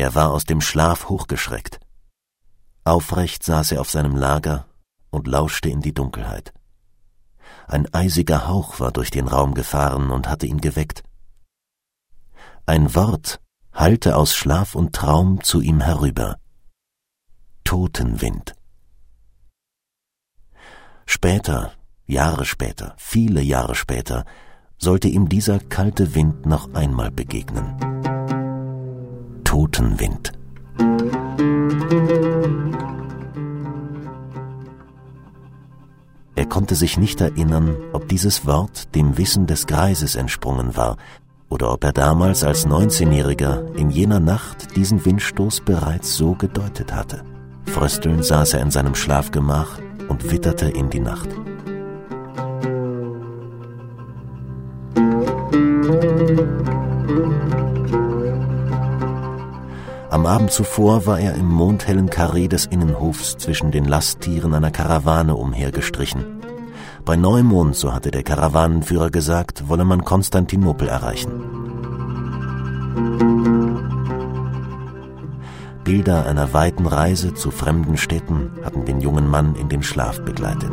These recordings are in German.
Er war aus dem Schlaf hochgeschreckt. Aufrecht saß er auf seinem Lager und lauschte in die Dunkelheit. Ein eisiger Hauch war durch den Raum gefahren und hatte ihn geweckt. Ein Wort hallte aus Schlaf und Traum zu ihm herüber. Totenwind. Später, Jahre später, viele Jahre später, sollte ihm dieser kalte Wind noch einmal begegnen. Totenwind. Er konnte sich nicht erinnern, ob dieses Wort dem Wissen des Greises entsprungen war, oder ob er damals als 19-Jähriger in jener Nacht diesen Windstoß bereits so gedeutet hatte. Fröstelnd saß er in seinem Schlafgemach und witterte in die Nacht. Am Abend zuvor war er im mondhellen Karree des Innenhofs zwischen den Lasttieren einer Karawane umhergestrichen. Bei Neumond, so hatte der Karawanenführer gesagt, wolle man Konstantinopel erreichen. Bilder einer weiten Reise zu fremden Städten hatten den jungen Mann in den Schlaf begleitet.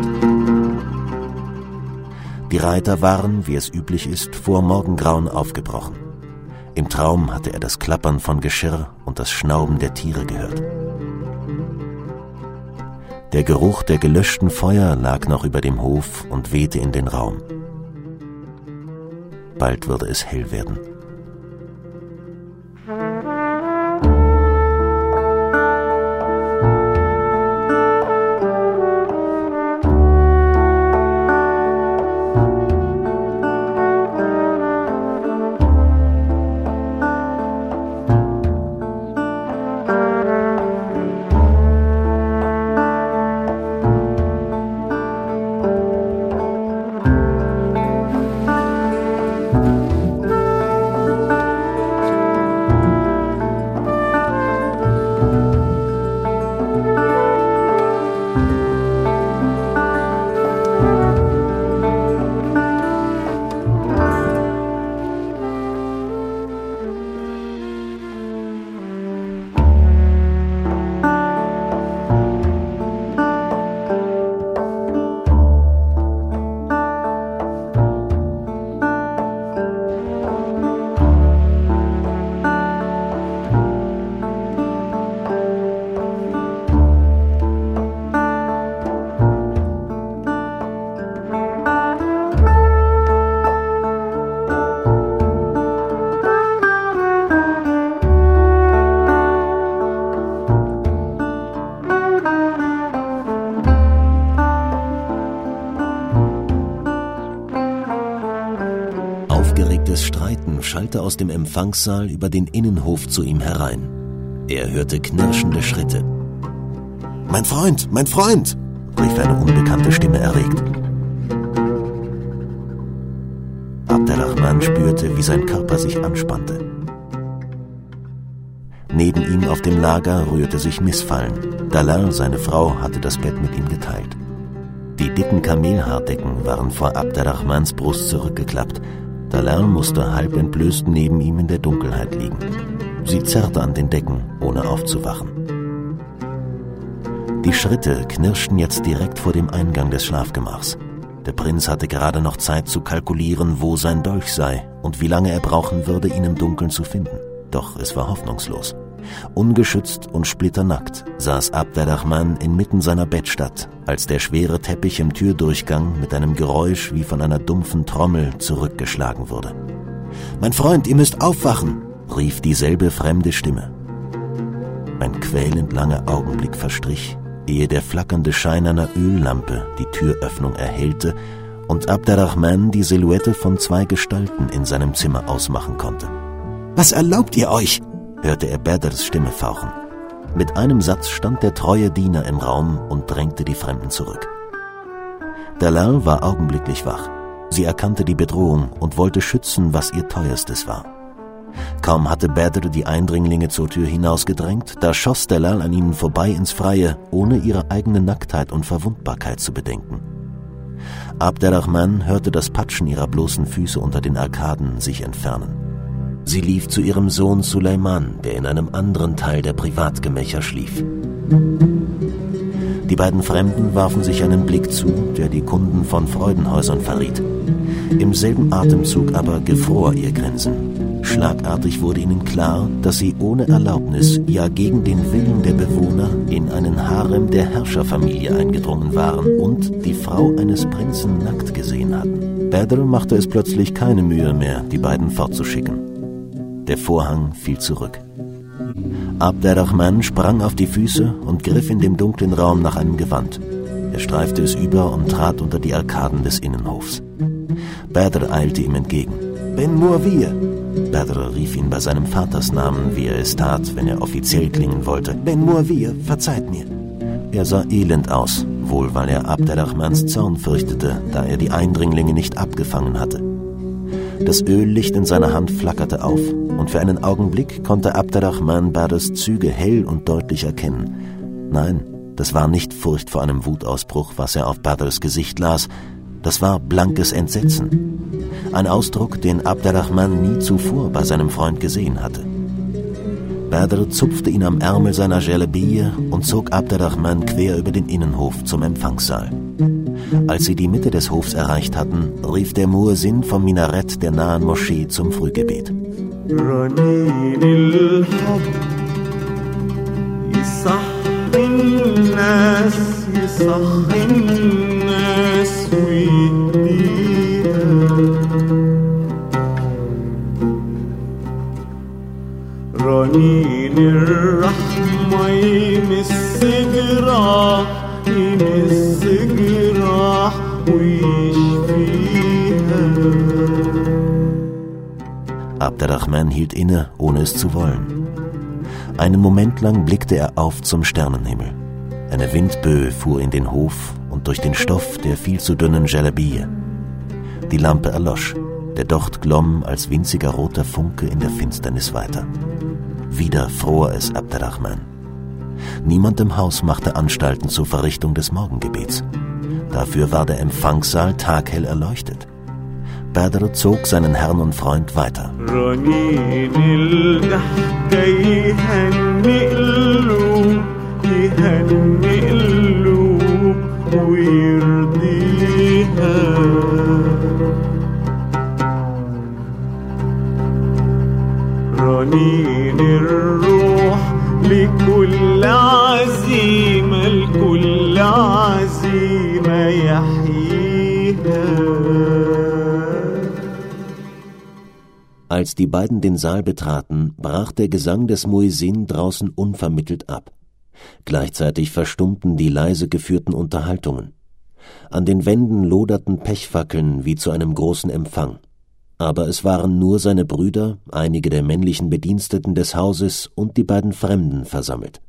Die Reiter waren, wie es üblich ist, vor Morgengrauen aufgebrochen. Im Traum hatte er das Klappern von Geschirr und das Schnauben der Tiere gehört. Der Geruch der gelöschten Feuer lag noch über dem Hof und wehte in den Raum. Bald würde es hell werden. Schallte aus dem Empfangssaal über den Innenhof zu ihm herein. Er hörte knirschende Schritte. Mein Freund, mein Freund, rief eine unbekannte Stimme erregt. Abdelrahman spürte, wie sein Körper sich anspannte. Neben ihm auf dem Lager rührte sich Missfallen. Dalal, seine Frau, hatte das Bett mit ihm geteilt. Die dicken Kamelhaardecken waren vor Abderrahmans Brust zurückgeklappt Dallaire musste halb entblößt neben ihm in der Dunkelheit liegen. Sie zerrte an den Decken, ohne aufzuwachen. Die Schritte knirschten jetzt direkt vor dem Eingang des Schlafgemachs. Der Prinz hatte gerade noch Zeit zu kalkulieren, wo sein Dolch sei und wie lange er brauchen würde, ihn im Dunkeln zu finden. Doch es war hoffnungslos. Ungeschützt und splitternackt saß Abderrahman inmitten seiner Bettstatt, als der schwere Teppich im Türdurchgang mit einem Geräusch wie von einer dumpfen Trommel zurückgeschlagen wurde. Mein Freund, ihr müsst aufwachen, rief dieselbe fremde Stimme. Ein quälend langer Augenblick verstrich, ehe der flackernde Schein einer Öllampe die Türöffnung erhellte und Abderrahman die Silhouette von zwei Gestalten in seinem Zimmer ausmachen konnte. Was erlaubt ihr euch? Hörte er Badrs Stimme fauchen. Mit einem Satz stand der treue Diener im Raum und drängte die Fremden zurück. Dalal war augenblicklich wach. Sie erkannte die Bedrohung und wollte schützen, was ihr teuerstes war. Kaum hatte Badr die Eindringlinge zur Tür hinausgedrängt, da schoss Dalal an ihnen vorbei ins Freie, ohne ihre eigene Nacktheit und Verwundbarkeit zu bedenken. Abderrahman hörte das Patschen ihrer bloßen Füße unter den Arkaden sich entfernen. Sie lief zu ihrem Sohn Suleiman, der in einem anderen Teil der Privatgemächer schlief. Die beiden Fremden warfen sich einen Blick zu, der die Kunden von Freudenhäusern verriet. Im selben Atemzug aber gefror ihr Grinsen. Schlagartig wurde ihnen klar, dass sie ohne Erlaubnis, ja gegen den Willen der Bewohner, in einen Harem der Herrscherfamilie eingedrungen waren und die Frau eines Prinzen nackt gesehen hatten. Badr machte es plötzlich keine Mühe mehr, die beiden fortzuschicken. Der Vorhang fiel zurück. Abderrahman sprang auf die Füße und griff in dem dunklen Raum nach einem Gewand. Er streifte es über und trat unter die Arkaden des Innenhofs. Badr eilte ihm entgegen. Ben Muawiyah! Badr rief ihn bei seinem Vatersnamen, wie er es tat, wenn er offiziell klingen wollte. Ben Muawiyah, verzeiht mir. Er sah elend aus, wohl weil er Abderrahmans Zorn fürchtete, da er die Eindringlinge nicht abgefangen hatte. Das Öllicht in seiner Hand flackerte auf, und für einen Augenblick konnte Abderrahman Badrs Züge hell und deutlich erkennen. Nein, das war nicht Furcht vor einem Wutausbruch, was er auf Badrs Gesicht las, das war blankes Entsetzen. Ein Ausdruck, den Abderrahman nie zuvor bei seinem Freund gesehen hatte. Badr zupfte ihn am Ärmel seiner Jalebie und zog Abderrahman quer über den Innenhof zum Empfangssaal. Als sie die Mitte des Hofs erreicht hatten, rief der Muezzin vom Minarett der nahen Moschee zum Frühgebet. رنين الرحمة يمس جراح يمس جراح ويشفيها Abderrahman hielt inne, ohne es zu wollen. Einen Moment lang blickte er auf zum Sternenhimmel. Eine Windböe fuhr in den Hof und durch den Stoff der viel zu dünnen Jalabie. Die Lampe erlosch. Der Docht glomm als winziger roter Funke in der Finsternis weiter. Wieder fror es Abderrahman. Niemand im Haus machte Anstalten zur Verrichtung des Morgengebets. Dafür war der Empfangssaal taghell erleuchtet. Badr zog seinen Herrn und Freund weiter. رنين الروح لكل عزيمة لكل عزيمة يحييها Als die beiden den Saal betraten, brach der Gesang des Muezzin draußen unvermittelt ab. Gleichzeitig verstummten die leise geführten Unterhaltungen. An den Wänden loderten Pechfackeln wie zu einem großen Empfang. Aber es waren nur seine Brüder, einige der männlichen Bediensteten des Hauses und die beiden Fremden versammelt.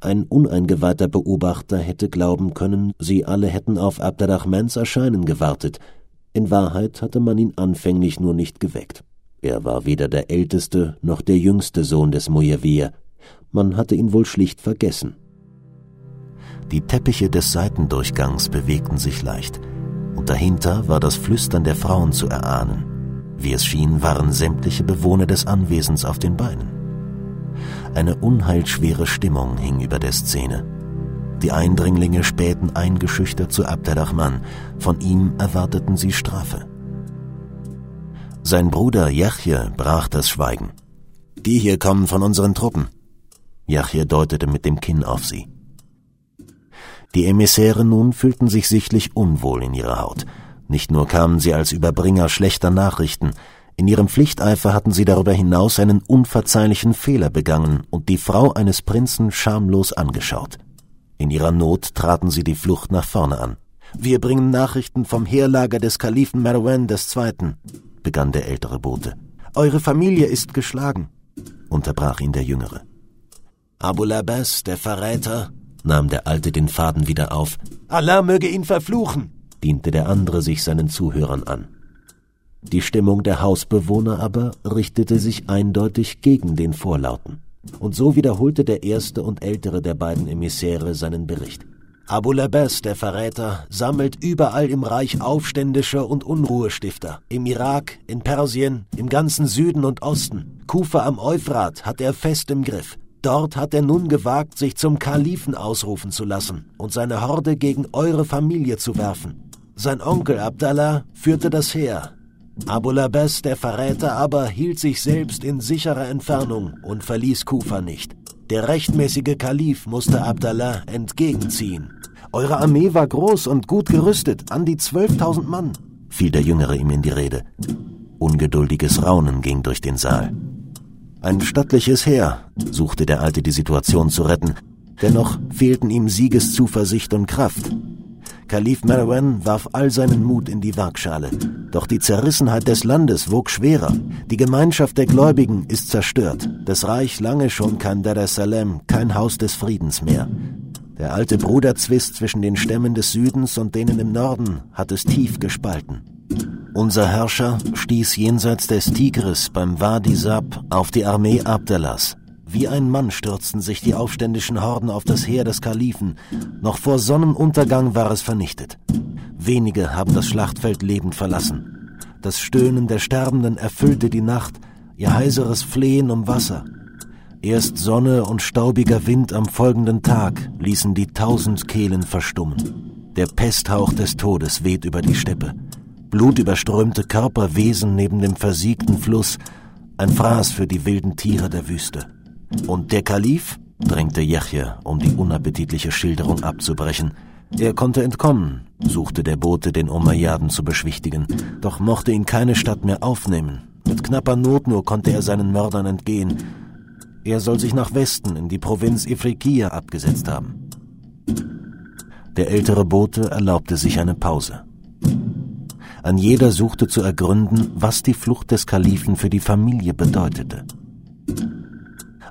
Ein uneingeweihter Beobachter hätte glauben können, sie alle hätten auf Abderrahmans Erscheinen gewartet. In Wahrheit hatte man ihn anfänglich nur nicht geweckt. Er war weder der älteste noch der jüngste Sohn des Mujawir. Man hatte ihn wohl schlicht vergessen. Die Teppiche des Seitendurchgangs bewegten sich leicht, und dahinter war das Flüstern der Frauen zu erahnen. Wie es schien, waren sämtliche Bewohner des Anwesens auf den Beinen. Eine unheilschwere Stimmung hing über der Szene. Die Eindringlinge spähten eingeschüchtert zu Abderrahman, von ihm erwarteten sie Strafe. Sein Bruder Jachje brach das Schweigen. Die hier kommen von unseren Truppen. Jachje deutete mit dem Kinn auf sie. Die Emissäre nun fühlten sich sichtlich unwohl in ihrer Haut, nicht nur kamen sie als Überbringer schlechter Nachrichten, in ihrem Pflichteifer hatten sie darüber hinaus einen unverzeihlichen Fehler begangen und die Frau eines Prinzen schamlos angeschaut. In ihrer Not traten sie die Flucht nach vorne an. Wir bringen Nachrichten vom Heerlager des Kalifen Marwan II., begann der ältere Bote. Eure Familie ist geschlagen, unterbrach ihn der Jüngere. Abu Labas, der Verräter, nahm der Alte den Faden wieder auf. Allah möge ihn verfluchen, diente der andere sich seinen Zuhörern an. Die Stimmung der Hausbewohner aber richtete sich eindeutig gegen den Vorlauten. Und so wiederholte der erste und ältere der beiden Emissäre seinen Bericht. Abu Labes, der Verräter, sammelt überall im Reich Aufständische und Unruhestifter. Im Irak, in Persien, im ganzen Süden und Osten. Kufa am Euphrat hat er fest im Griff. Dort hat er nun gewagt, sich zum Kalifen ausrufen zu lassen und seine Horde gegen eure Familie zu werfen. Sein Onkel Abdallah führte das Heer. Abu Labes, der Verräter, aber hielt sich selbst in sicherer Entfernung und verließ Kufa nicht. Der rechtmäßige Kalif musste Abdallah entgegenziehen. Eure Armee war groß und gut gerüstet, an die zwölftausend Mann, fiel der Jüngere ihm in die Rede. Ungeduldiges Raunen ging durch den Saal. Ein stattliches Heer, suchte der Alte die Situation zu retten, dennoch fehlten ihm Siegeszuversicht und Kraft. Kalif Merwan warf all seinen Mut in die Waagschale. Doch die Zerrissenheit des Landes wog schwerer. Die Gemeinschaft der Gläubigen ist zerstört. Das Reich lange schon kein Dar es Salaam, kein Haus des Friedens mehr. Der alte Bruderzwist zwischen den Stämmen des Südens und denen im Norden hat es tief gespalten. Unser Herrscher stieß jenseits des Tigris beim Wadi Sab auf die Armee Abdallahs. Wie ein Mann stürzten sich die aufständischen Horden auf das Heer des Kalifen. Noch vor Sonnenuntergang war es vernichtet. Wenige haben das Schlachtfeld lebend verlassen. Das Stöhnen der Sterbenden erfüllte die Nacht, ihr heiseres Flehen um Wasser. Erst Sonne und staubiger Wind am folgenden Tag ließen die tausend Kehlen verstummen. Der Pesthauch des Todes weht über die Steppe. Blutüberströmte Körper wesen neben dem versiegten Fluss, ein Fraß für die wilden Tiere der Wüste. Und der Kalif? drängte Jechje, um die unappetitliche Schilderung abzubrechen. Er konnte entkommen, suchte der Bote, den Umayyaden zu beschwichtigen, doch mochte ihn keine Stadt mehr aufnehmen. Mit knapper Not nur konnte er seinen Mördern entgehen. Er soll sich nach Westen in die Provinz Ifriqiya abgesetzt haben. Der ältere Bote erlaubte sich eine Pause. An jeder suchte zu ergründen, was die Flucht des Kalifen für die Familie bedeutete.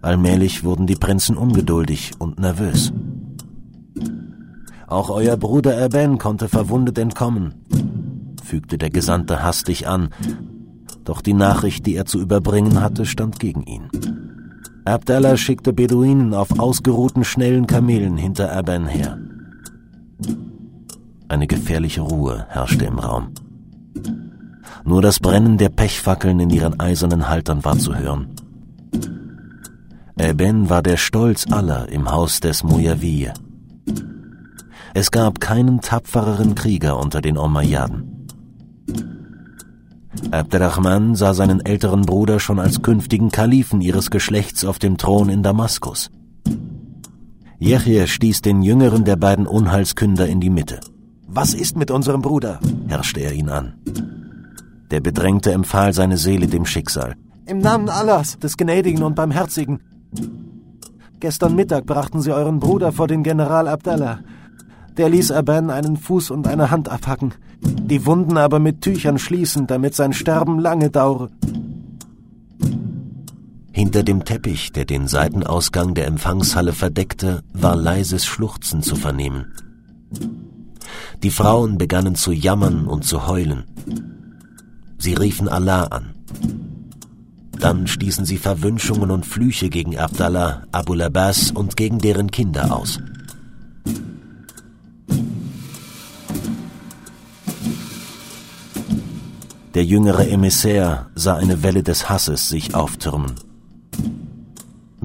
Allmählich wurden die Prinzen ungeduldig und nervös. Auch euer Bruder Erben konnte verwundet entkommen, fügte der Gesandte hastig an, doch die Nachricht, die er zu überbringen hatte, stand gegen ihn. Abdallah schickte Beduinen auf ausgeruhten schnellen Kamelen hinter Erben her. Eine gefährliche Ruhe herrschte im Raum. Nur das Brennen der Pechfackeln in ihren eisernen Haltern war zu hören. Eben war der Stolz aller im Haus des Mujawiye. Es gab keinen tapfereren Krieger unter den Omayyaden. Abderrahman sah seinen älteren Bruder schon als künftigen Kalifen ihres Geschlechts auf dem Thron in Damaskus. Jechje stieß den jüngeren der beiden Unheilskünder in die Mitte. Was ist mit unserem Bruder? herrschte er ihn an. Der Bedrängte empfahl seine Seele dem Schicksal. Im Namen Allahs, des Gnädigen und Barmherzigen, Gestern Mittag brachten sie euren Bruder vor den General Abdallah. Der ließ Aban einen Fuß und eine Hand abhacken, die Wunden aber mit Tüchern schließen, damit sein Sterben lange dauere. Hinter dem Teppich, der den Seitenausgang der Empfangshalle verdeckte, war leises Schluchzen zu vernehmen. Die Frauen begannen zu jammern und zu heulen. Sie riefen Allah an. Dann stießen sie Verwünschungen und Flüche gegen Abdallah, Abu Labas und gegen deren Kinder aus. Der jüngere Emissär sah eine Welle des Hasses sich auftürmen.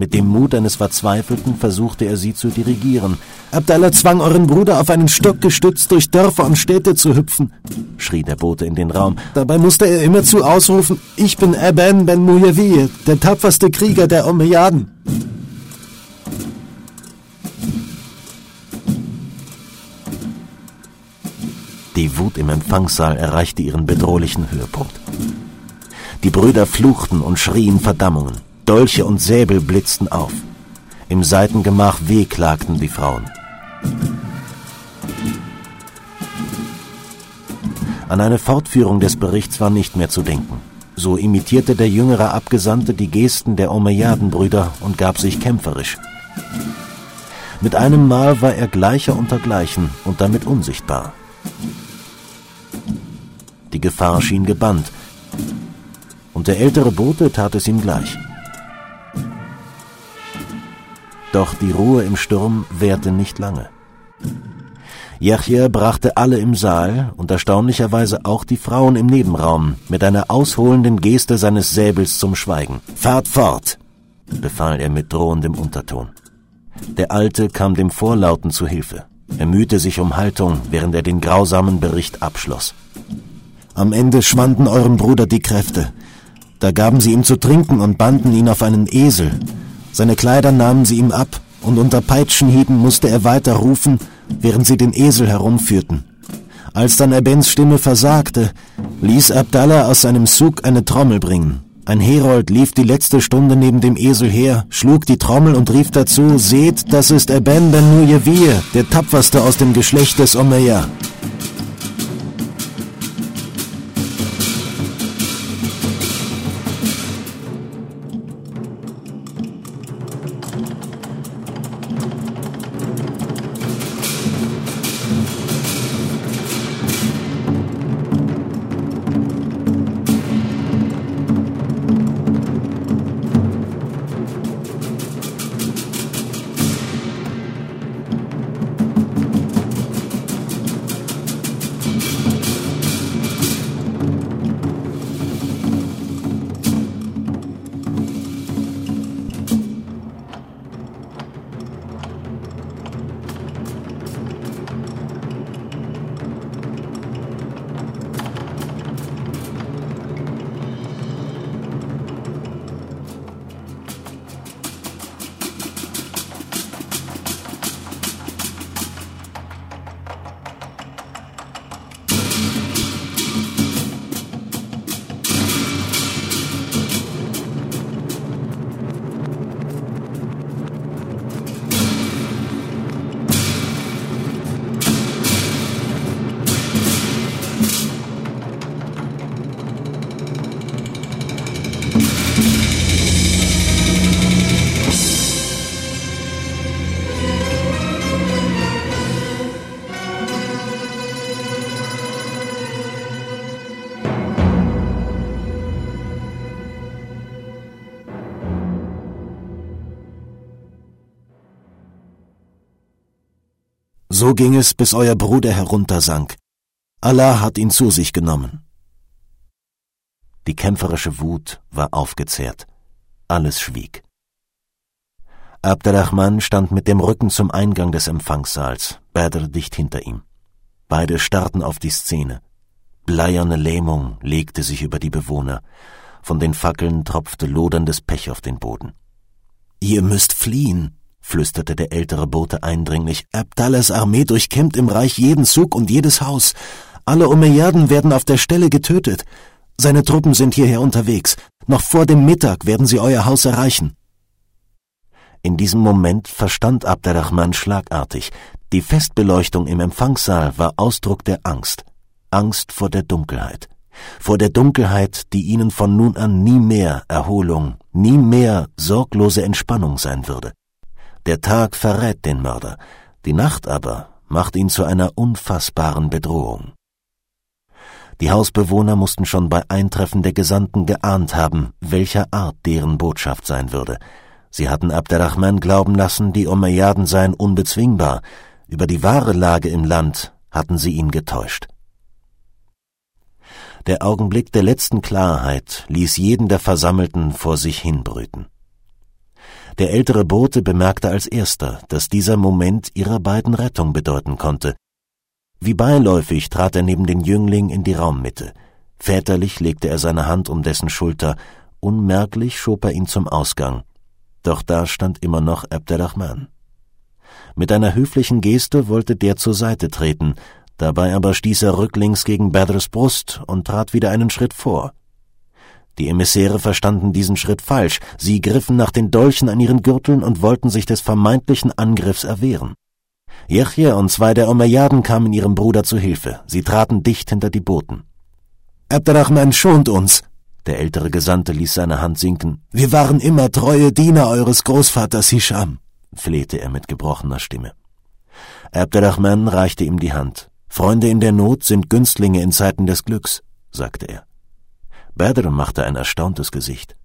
Mit dem Mut eines Verzweifelten versuchte er sie zu dirigieren. Abdallah zwang euren Bruder auf einen Stock gestützt durch Dörfer und Städte zu hüpfen, schrie der Bote in den Raum. Dabei musste er immerzu ausrufen, ich bin Aban ben Muyawiye, der tapferste Krieger der Umayyaden. Die Wut im Empfangssaal erreichte ihren bedrohlichen Höhepunkt. Die Brüder fluchten und schrien Verdammungen. Dolche und Säbel blitzten auf. Im Seitengemach wehklagten die Frauen. An eine Fortführung des Berichts war nicht mehr zu denken. So imitierte der jüngere Abgesandte die Gesten der Omeyadenbrüder und gab sich kämpferisch. Mit einem Mal war er gleicher unter Gleichen und damit unsichtbar. Die Gefahr schien gebannt, und der ältere Bote tat es ihm gleich. Doch die Ruhe im Sturm währte nicht lange. Yachia brachte alle im Saal und erstaunlicherweise auch die Frauen im Nebenraum mit einer ausholenden Geste seines Säbels zum Schweigen. Fahrt fort, befahl er mit drohendem Unterton. Der Alte kam dem Vorlauten zu Hilfe. Er mühte sich um Haltung, während er den grausamen Bericht abschloss. Am Ende schwanden eurem Bruder die Kräfte. Da gaben sie ihm zu trinken und banden ihn auf einen Esel. Seine Kleider nahmen sie ihm ab, und unter Peitschenhieben musste er weiter rufen, während sie den Esel herumführten. Als dann Ebens Stimme versagte, ließ Abdallah aus seinem Zug eine Trommel bringen. Ein Herold lief die letzte Stunde neben dem Esel her, schlug die Trommel und rief dazu, Seht, das ist Eben ben Nuyevir, der tapferste aus dem Geschlecht des Omeyyah. So ging es, bis euer Bruder heruntersank. Allah hat ihn zu sich genommen. Die kämpferische Wut war aufgezehrt. Alles schwieg. Abdelrahman stand mit dem Rücken zum Eingang des Empfangssaals, Badr dicht hinter ihm. Beide starrten auf die Szene. Bleierne Lähmung legte sich über die Bewohner. Von den Fackeln tropfte loderndes Pech auf den Boden. Ihr müsst fliehen, flüsterte der ältere Bote eindringlich. Abdallahs Armee durchkämmt im Reich jeden Zug und jedes Haus. Alle Umayyaden werden auf der Stelle getötet. Seine Truppen sind hierher unterwegs. Noch vor dem Mittag werden sie euer Haus erreichen. In diesem Moment verstand Abderrahman schlagartig. Die Festbeleuchtung im Empfangssaal war Ausdruck der Angst. Angst vor der Dunkelheit. Vor der Dunkelheit, die ihnen von nun an nie mehr Erholung, nie mehr sorglose Entspannung sein würde. Der Tag verrät den Mörder, die Nacht aber macht ihn zu einer unfassbaren Bedrohung. Die Hausbewohner mussten schon bei Eintreffen der Gesandten geahnt haben, welcher Art deren Botschaft sein würde. Sie hatten Abderrahman glauben lassen, die Umayyaden seien unbezwingbar, über die wahre Lage im Land hatten sie ihn getäuscht. Der Augenblick der letzten Klarheit ließ jeden der Versammelten vor sich hinbrüten. Der ältere Bote bemerkte als erster, dass dieser Moment ihrer beiden Rettung bedeuten konnte. Wie beiläufig trat er neben den Jüngling in die Raummitte. Väterlich legte er seine Hand um dessen Schulter, unmerklich schob er ihn zum Ausgang. Doch da stand immer noch Abderrahman. Mit einer höflichen Geste wollte der zur Seite treten, dabei aber stieß er rücklings gegen Badrs Brust und trat wieder einen Schritt vor. Die Emissäre verstanden diesen Schritt falsch. Sie griffen nach den Dolchen an ihren Gürteln und wollten sich des vermeintlichen Angriffs erwehren. Jechje und zwei der Umayyaden kamen ihrem Bruder zu Hilfe. Sie traten dicht hinter die Boten. Abderrahman schont uns. Der ältere Gesandte ließ seine Hand sinken. Wir waren immer treue Diener eures Großvaters Hisham, flehte er mit gebrochener Stimme. Abderrahman reichte ihm die Hand. Freunde in der Not sind Günstlinge in Zeiten des Glücks, sagte er. Badr machte ein erstauntes Gesicht.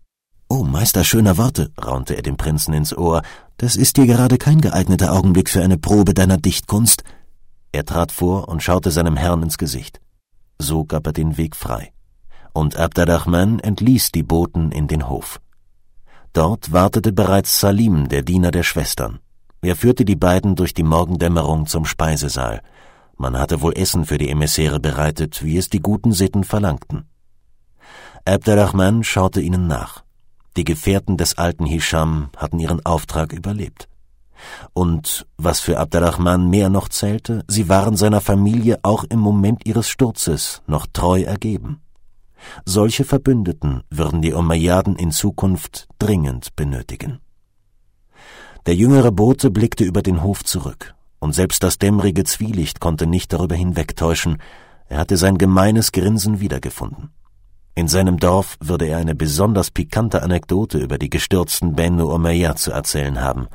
Oh, Meister schöner Worte, raunte er dem Prinzen ins Ohr, das ist dir gerade kein geeigneter Augenblick für eine Probe deiner Dichtkunst. Er trat vor und schaute seinem Herrn ins Gesicht. So gab er den Weg frei. Und Abderrahman entließ die Boten in den Hof. Dort wartete bereits Salim, der Diener der Schwestern. Er führte die beiden durch die Morgendämmerung zum Speisesaal. Man hatte wohl Essen für die Emissäre bereitet, wie es die guten Sitten verlangten. Abderrahman schaute ihnen nach. Die Gefährten des alten Hisham hatten ihren Auftrag überlebt. Und was für Abderrahman mehr noch zählte, sie waren seiner Familie auch im Moment ihres Sturzes noch treu ergeben. Solche Verbündeten würden die Umayyaden in Zukunft dringend benötigen. Der jüngere Bote blickte über den Hof zurück, und selbst das dämmerige Zwielicht konnte nicht darüber hinwegtäuschen, er hatte sein gemeines Grinsen wiedergefunden. In seinem Dorf würde er eine besonders pikante Anekdote über die gestürzten Benu Umayyad zu erzählen haben.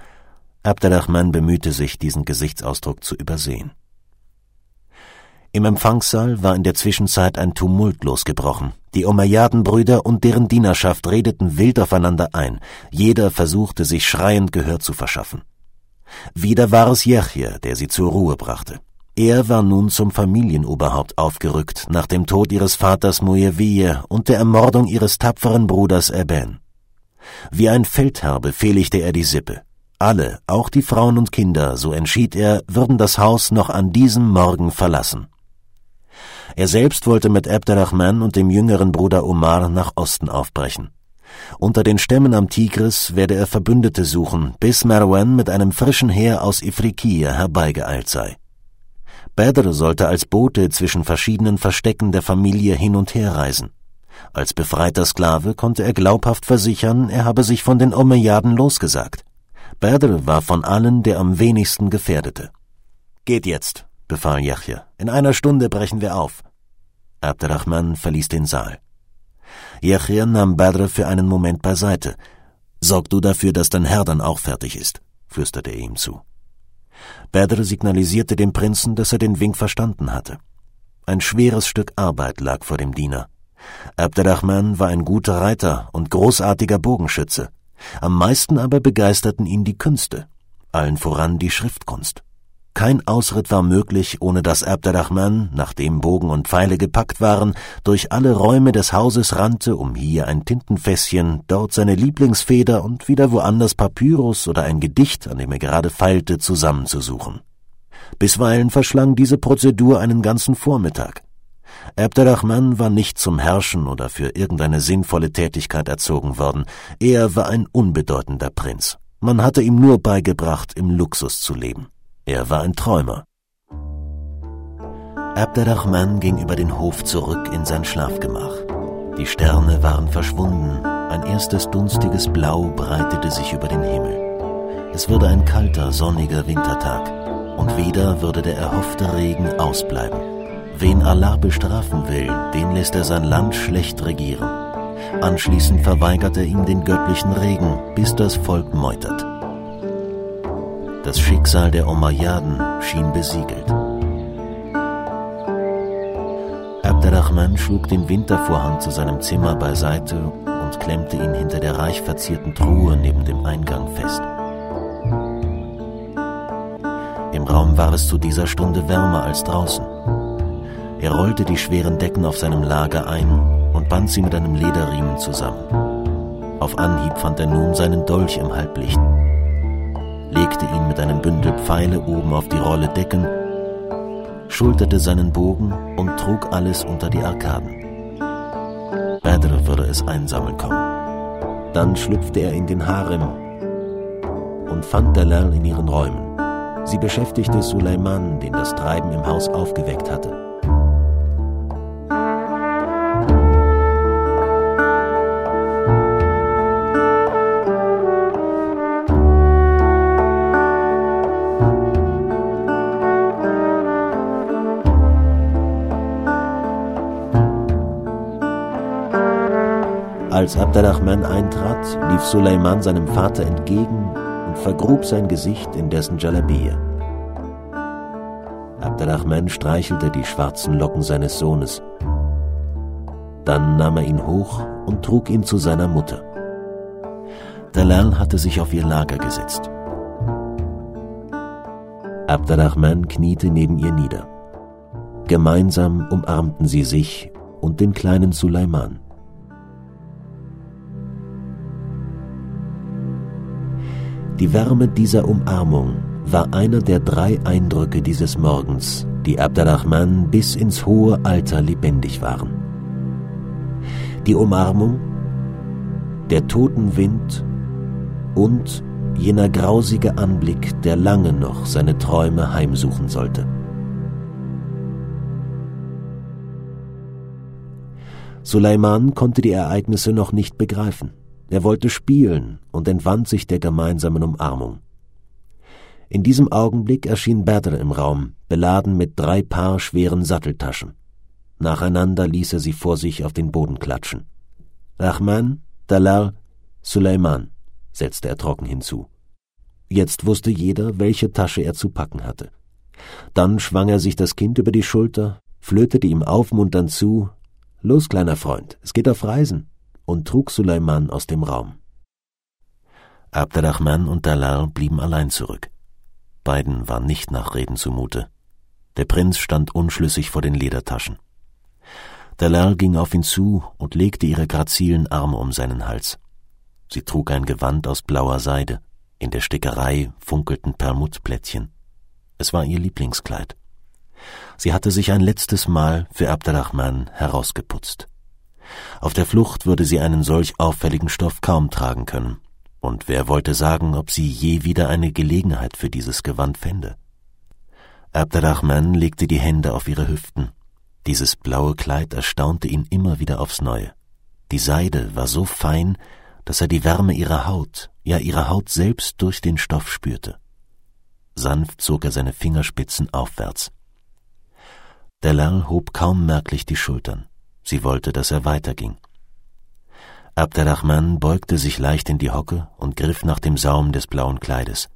Abderrahman bemühte sich, diesen Gesichtsausdruck zu übersehen. Im Empfangssaal war in der Zwischenzeit ein Tumult losgebrochen. Die Umayyadenbrüder und deren Dienerschaft redeten wild aufeinander ein. Jeder versuchte, sich schreiend Gehör zu verschaffen. Wieder war es Jechje, der sie zur Ruhe brachte. Er war nun zum Familienoberhaupt aufgerückt, nach dem Tod ihres Vaters Muyewiye und der Ermordung ihres tapferen Bruders Eben. Wie ein Feldherr befehligte er die Sippe. Alle, auch die Frauen und Kinder, so entschied er, würden das Haus noch an diesem Morgen verlassen. Er selbst wollte mit Abderrahman und dem jüngeren Bruder Omar nach Osten aufbrechen. Unter den Stämmen am Tigris werde er Verbündete suchen, bis Marwan mit einem frischen Heer aus Ifriqiya herbeigeeilt sei. Badr sollte als Bote zwischen verschiedenen Verstecken der Familie hin und her reisen. Als befreiter Sklave konnte er glaubhaft versichern, er habe sich von den Umayyaden losgesagt. Badr war von allen der am wenigsten gefährdete. Geht jetzt, befahl Yahya. In einer Stunde brechen wir auf. Abderrahman verließ den Saal. Yahya nahm Badr für einen Moment beiseite. Sorg du dafür, dass dein Herr dann auch fertig ist, flüsterte er ihm zu. Badr signalisierte dem Prinzen, dass er den Wink verstanden hatte. Ein schweres Stück Arbeit lag vor dem Diener. Abderrahman war ein guter Reiter und großartiger Bogenschütze. Am meisten aber begeisterten ihn die Künste, allen voran die Schriftkunst. Kein Ausritt war möglich, ohne dass Abderrahman, nachdem Bogen und Pfeile gepackt waren, durch alle Räume des Hauses rannte, um hier ein Tintenfässchen, dort seine Lieblingsfeder und wieder woanders Papyrus oder ein Gedicht, an dem er gerade feilte, zusammenzusuchen. Bisweilen verschlang diese Prozedur einen ganzen Vormittag. Abderrahman war nicht zum Herrschen oder für irgendeine sinnvolle Tätigkeit erzogen worden, er war ein unbedeutender Prinz. Man hatte ihm nur beigebracht, im Luxus zu leben. Er war ein Träumer. Abderrahman ging über den Hof zurück in sein Schlafgemach. Die Sterne waren verschwunden, ein erstes dunstiges Blau breitete sich über den Himmel. Es würde ein kalter, sonniger Wintertag, und wieder würde der erhoffte Regen ausbleiben. Wen Allah bestrafen will, den lässt er sein Land schlecht regieren. Anschließend verweigert er ihm den göttlichen Regen, bis das Volk meutert. Das Schicksal der Umayyaden schien besiegelt. Abderrahman schlug den Wintervorhang zu seinem Zimmer beiseite und klemmte ihn hinter der reich verzierten Truhe neben dem Eingang fest. Im Raum war es zu dieser Stunde wärmer als draußen. Er rollte die schweren Decken auf seinem Lager ein und band sie mit einem Lederriemen zusammen. Auf Anhieb fand er nun seinen Dolch im Halblicht legte ihn mit einem Bündel Pfeile oben auf die Rolle Decken, schulterte seinen Bogen und trug alles unter die Arkaden. Badr würde es einsammeln kommen. Dann schlüpfte er in den Harem und fand Dalal in ihren Räumen. Sie beschäftigte Suleiman, den das Treiben im Haus aufgeweckt hatte. Als Abderrahman eintrat, lief Suleiman seinem Vater entgegen und vergrub sein Gesicht in dessen Jalabiyya. Abderrahman streichelte die schwarzen Locken seines Sohnes. Dann nahm er ihn hoch und trug ihn zu seiner Mutter. Dalal hatte sich auf ihr Lager gesetzt. Abderrahman kniete neben ihr nieder. Gemeinsam umarmten sie sich und den kleinen Suleiman. Die Wärme dieser Umarmung war einer der drei Eindrücke dieses Morgens, die Abderrahman bis ins hohe Alter lebendig waren. Die Umarmung, der Totenwind und jener grausige Anblick, der lange noch seine Träume heimsuchen sollte. Suleiman konnte die Ereignisse noch nicht begreifen. Er wollte spielen und entwand sich der gemeinsamen Umarmung. In diesem Augenblick erschien Badr im Raum, beladen mit drei Paar schweren Satteltaschen. Nacheinander ließ er sie vor sich auf den Boden klatschen. Rahman, Dalal, Suleiman, setzte er trocken hinzu. Jetzt wusste jeder, welche Tasche er zu packen hatte. Dann schwang er sich das Kind über die Schulter, flötete ihm aufmunternd zu, Los, kleiner Freund, es geht auf Reisen, und trug Suleiman aus dem Raum. Abderrahman und Dalal blieben allein zurück. Beiden war nicht nach Reden zumute. Der Prinz stand unschlüssig vor den Ledertaschen. Dalal ging auf ihn zu und legte ihre grazilen Arme um seinen Hals. Sie trug ein Gewand aus blauer Seide, in der Stickerei funkelten Perlmuttplättchen. Es war ihr Lieblingskleid. Sie hatte sich ein letztes Mal für Abderrahman herausgeputzt. Auf der Flucht würde sie einen solch auffälligen Stoff kaum tragen können, und wer wollte sagen, ob sie je wieder eine Gelegenheit für dieses Gewand fände? Abderrahman legte die Hände auf ihre Hüften. Dieses blaue Kleid erstaunte ihn immer wieder aufs Neue. Die Seide war so fein, dass er die Wärme ihrer Haut, ja ihrer Haut selbst durch den Stoff spürte. Sanft zog er seine Fingerspitzen aufwärts. Delal hob kaum merklich die Schultern. Sie wollte, dass er weiterging. Abderrahman beugte sich leicht in die Hocke und griff nach dem Saum des blauen Kleides.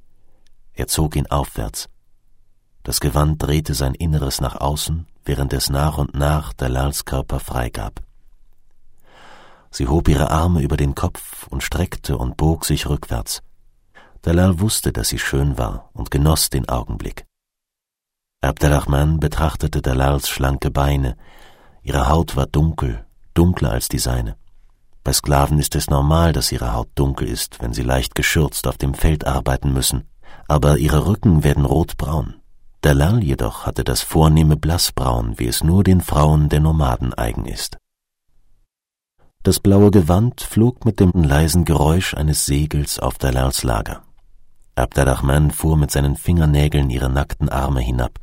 Er zog ihn aufwärts. Das Gewand drehte sein Inneres nach außen, während es nach und nach Dalals Körper freigab. Sie hob ihre Arme über den Kopf und streckte und bog sich rückwärts. Dalal wusste, dass sie schön war und genoss den Augenblick. Abderrahman betrachtete Dalals schlanke Beine. Ihre Haut war dunkel, dunkler als die seine. Bei Sklaven ist es normal, dass ihre Haut dunkel ist, wenn sie leicht geschürzt auf dem Feld arbeiten müssen. Aber ihre Rücken werden rotbraun. Dalal jedoch hatte das vornehme Blassbraun, wie es nur den Frauen der Nomaden eigen ist. Das blaue Gewand flog mit dem leisen Geräusch eines Segels auf Dalals Lager. Abderrahman fuhr mit seinen Fingernägeln ihre nackten Arme hinab,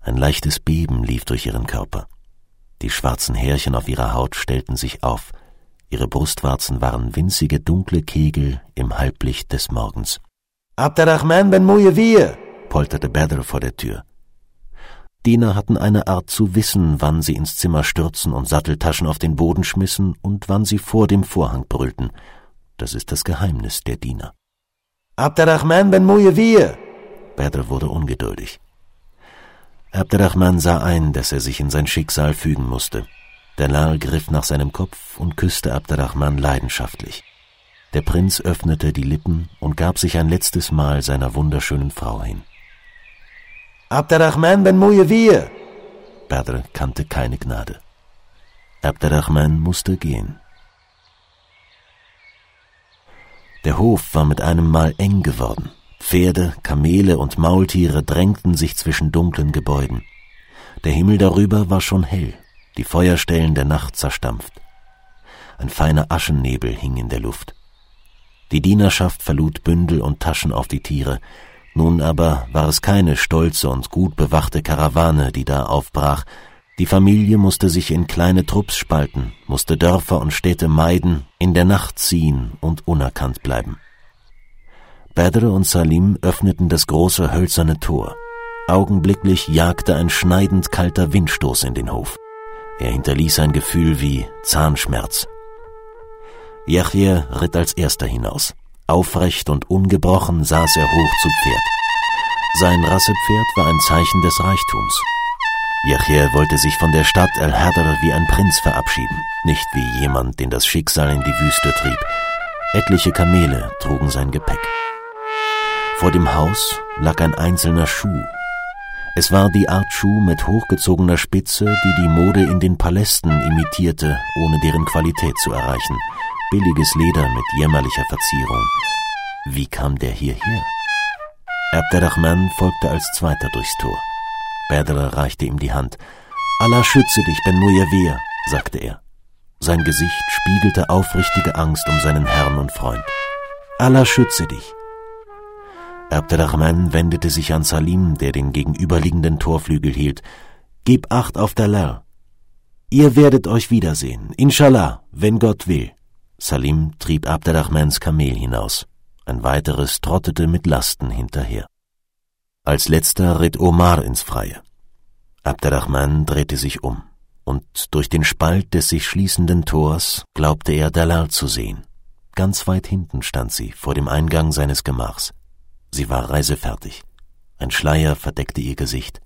ein leichtes Beben lief durch ihren Körper. Die schwarzen Härchen auf ihrer Haut stellten sich auf. Ihre Brustwarzen waren winzige dunkle Kegel im Halblicht des Morgens. Abderrahman ben Mujawir, polterte Badr vor der Tür. Diener hatten eine Art zu wissen, wann sie ins Zimmer stürzen und Satteltaschen auf den Boden schmissen und wann sie vor dem Vorhang brüllten. Das ist das Geheimnis der Diener. Abderrahman ben Mujawir! Badr wurde ungeduldig. Abderrahman sah ein, dass er sich in sein Schicksal fügen musste. Dalal griff nach seinem Kopf und küsste Abderrahman leidenschaftlich. Der Prinz öffnete die Lippen und gab sich ein letztes Mal seiner wunderschönen Frau hin. Abderrahman ben Mujawir! Badr kannte keine Gnade. Abderrahman musste gehen. Der Hof war mit einem Mal eng geworden. Pferde, Kamele und Maultiere drängten sich zwischen dunklen Gebäuden. Der Himmel darüber war schon hell, die Feuerstellen der Nacht zerstampft. Ein feiner Aschennebel hing in der Luft. Die Dienerschaft verlud Bündel und Taschen auf die Tiere, nun aber war es keine stolze und gut bewachte Karawane, die da aufbrach, die Familie musste sich in kleine Trupps spalten, musste Dörfer und Städte meiden, in der Nacht ziehen und unerkannt bleiben. Badr und Salim öffneten das große hölzerne Tor. Augenblicklich jagte ein schneidend kalter Windstoß in den Hof. Er hinterließ ein Gefühl wie Zahnschmerz. Yahya ritt als erster hinaus. Aufrecht und ungebrochen saß er hoch zu Pferd. Sein Rassepferd war ein Zeichen des Reichtums. Yahya wollte sich von der Stadt El-Hadr wie ein Prinz verabschieden, nicht wie jemand, den das Schicksal in die Wüste trieb. Etliche Kamele trugen sein Gepäck. Vor dem Haus lag ein einzelner Schuh, Es war die Art Schuh mit hochgezogener Spitze, die die Mode in den Palästen imitierte, ohne deren Qualität zu erreichen. Billiges Leder mit jämmerlicher Verzierung. Wie kam der hierher? Abderrahman folgte als Zweiter durchs Tor. Badr reichte ihm die Hand. Allah schütze dich, Ben Mujawir, sagte er. Sein Gesicht spiegelte aufrichtige Angst um seinen Herrn und Freund. Allah schütze dich. Abderrahman wendete sich an Salim, der den gegenüberliegenden Torflügel hielt. Gib acht auf Dalal. Ihr werdet euch wiedersehen, inshallah, wenn Gott will. Salim trieb Abderrahmans Kamel hinaus. Ein weiteres trottete mit Lasten hinterher. Als letzter ritt Omar ins Freie. Abderrahman drehte sich um, und durch den Spalt des sich schließenden Tors glaubte er Dalal zu sehen. Ganz weit hinten stand sie, vor dem Eingang seines Gemachs. Sie war reisefertig. Ein Schleier verdeckte ihr Gesicht.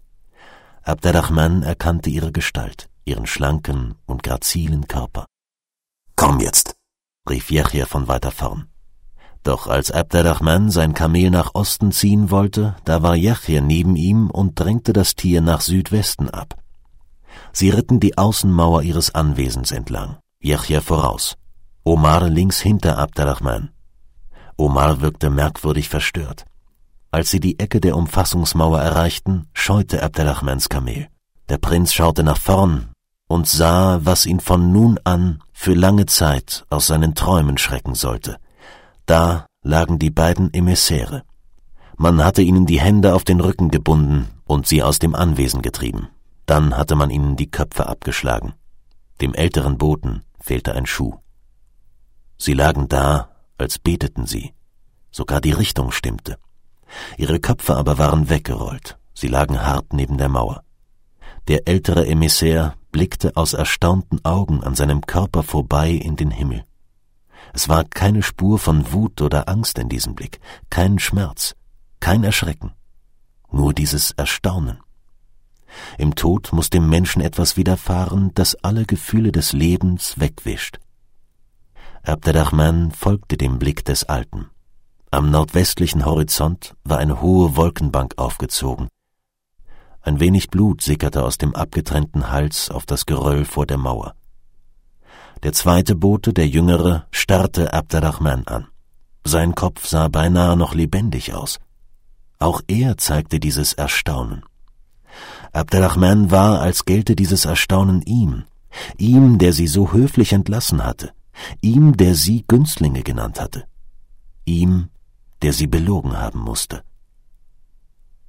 Abderrahman erkannte ihre Gestalt, ihren schlanken und grazilen Körper. Komm jetzt, rief Yahya von weiter vorn. Doch als Abderrahman sein Kamel nach Osten ziehen wollte, da war Yahya neben ihm und drängte das Tier nach Südwesten ab. Sie ritten die Außenmauer ihres Anwesens entlang, Yahya voraus, Omar links hinter Abderrahman. Omar wirkte merkwürdig verstört. Als sie die Ecke der Umfassungsmauer erreichten, scheute Abderrahmans Kamel. Der Prinz schaute nach vorn und sah, was ihn von nun an für lange Zeit aus seinen Träumen schrecken sollte – da lagen die beiden Emissäre. Man hatte ihnen die Hände auf den Rücken gebunden und sie aus dem Anwesen getrieben. Dann hatte man ihnen die Köpfe abgeschlagen. Dem älteren Boten fehlte ein Schuh. Sie lagen da, als beteten sie. Sogar die Richtung stimmte. Ihre Köpfe aber waren weggerollt. Sie lagen hart neben der Mauer. Der ältere Emissär blickte aus erstaunten Augen an seinem Körper vorbei in den Himmel. Es war keine Spur von Wut oder Angst in diesem Blick, kein Schmerz, kein Erschrecken, nur dieses Erstaunen. Im Tod muss dem Menschen etwas widerfahren, das alle Gefühle des Lebens wegwischt. Abderrahman folgte dem Blick des Alten. Am nordwestlichen Horizont war eine hohe Wolkenbank aufgezogen. Ein wenig Blut sickerte aus dem abgetrennten Hals auf das Geröll vor der Mauer. Der zweite Bote, der jüngere, starrte Abderrahman an. Sein Kopf sah beinahe noch lebendig aus. Auch er zeigte dieses Erstaunen. Abderrahman war, als gelte dieses Erstaunen ihm, ihm, der sie so höflich entlassen hatte, ihm, der sie Günstlinge genannt hatte, ihm, der sie belogen haben musste.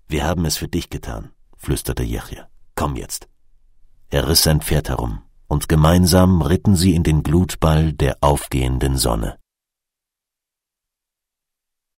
Wir haben es für dich getan, flüsterte Jechia. Komm jetzt. Er riss sein Pferd herum, und gemeinsam ritten sie in den Glutball der aufgehenden Sonne.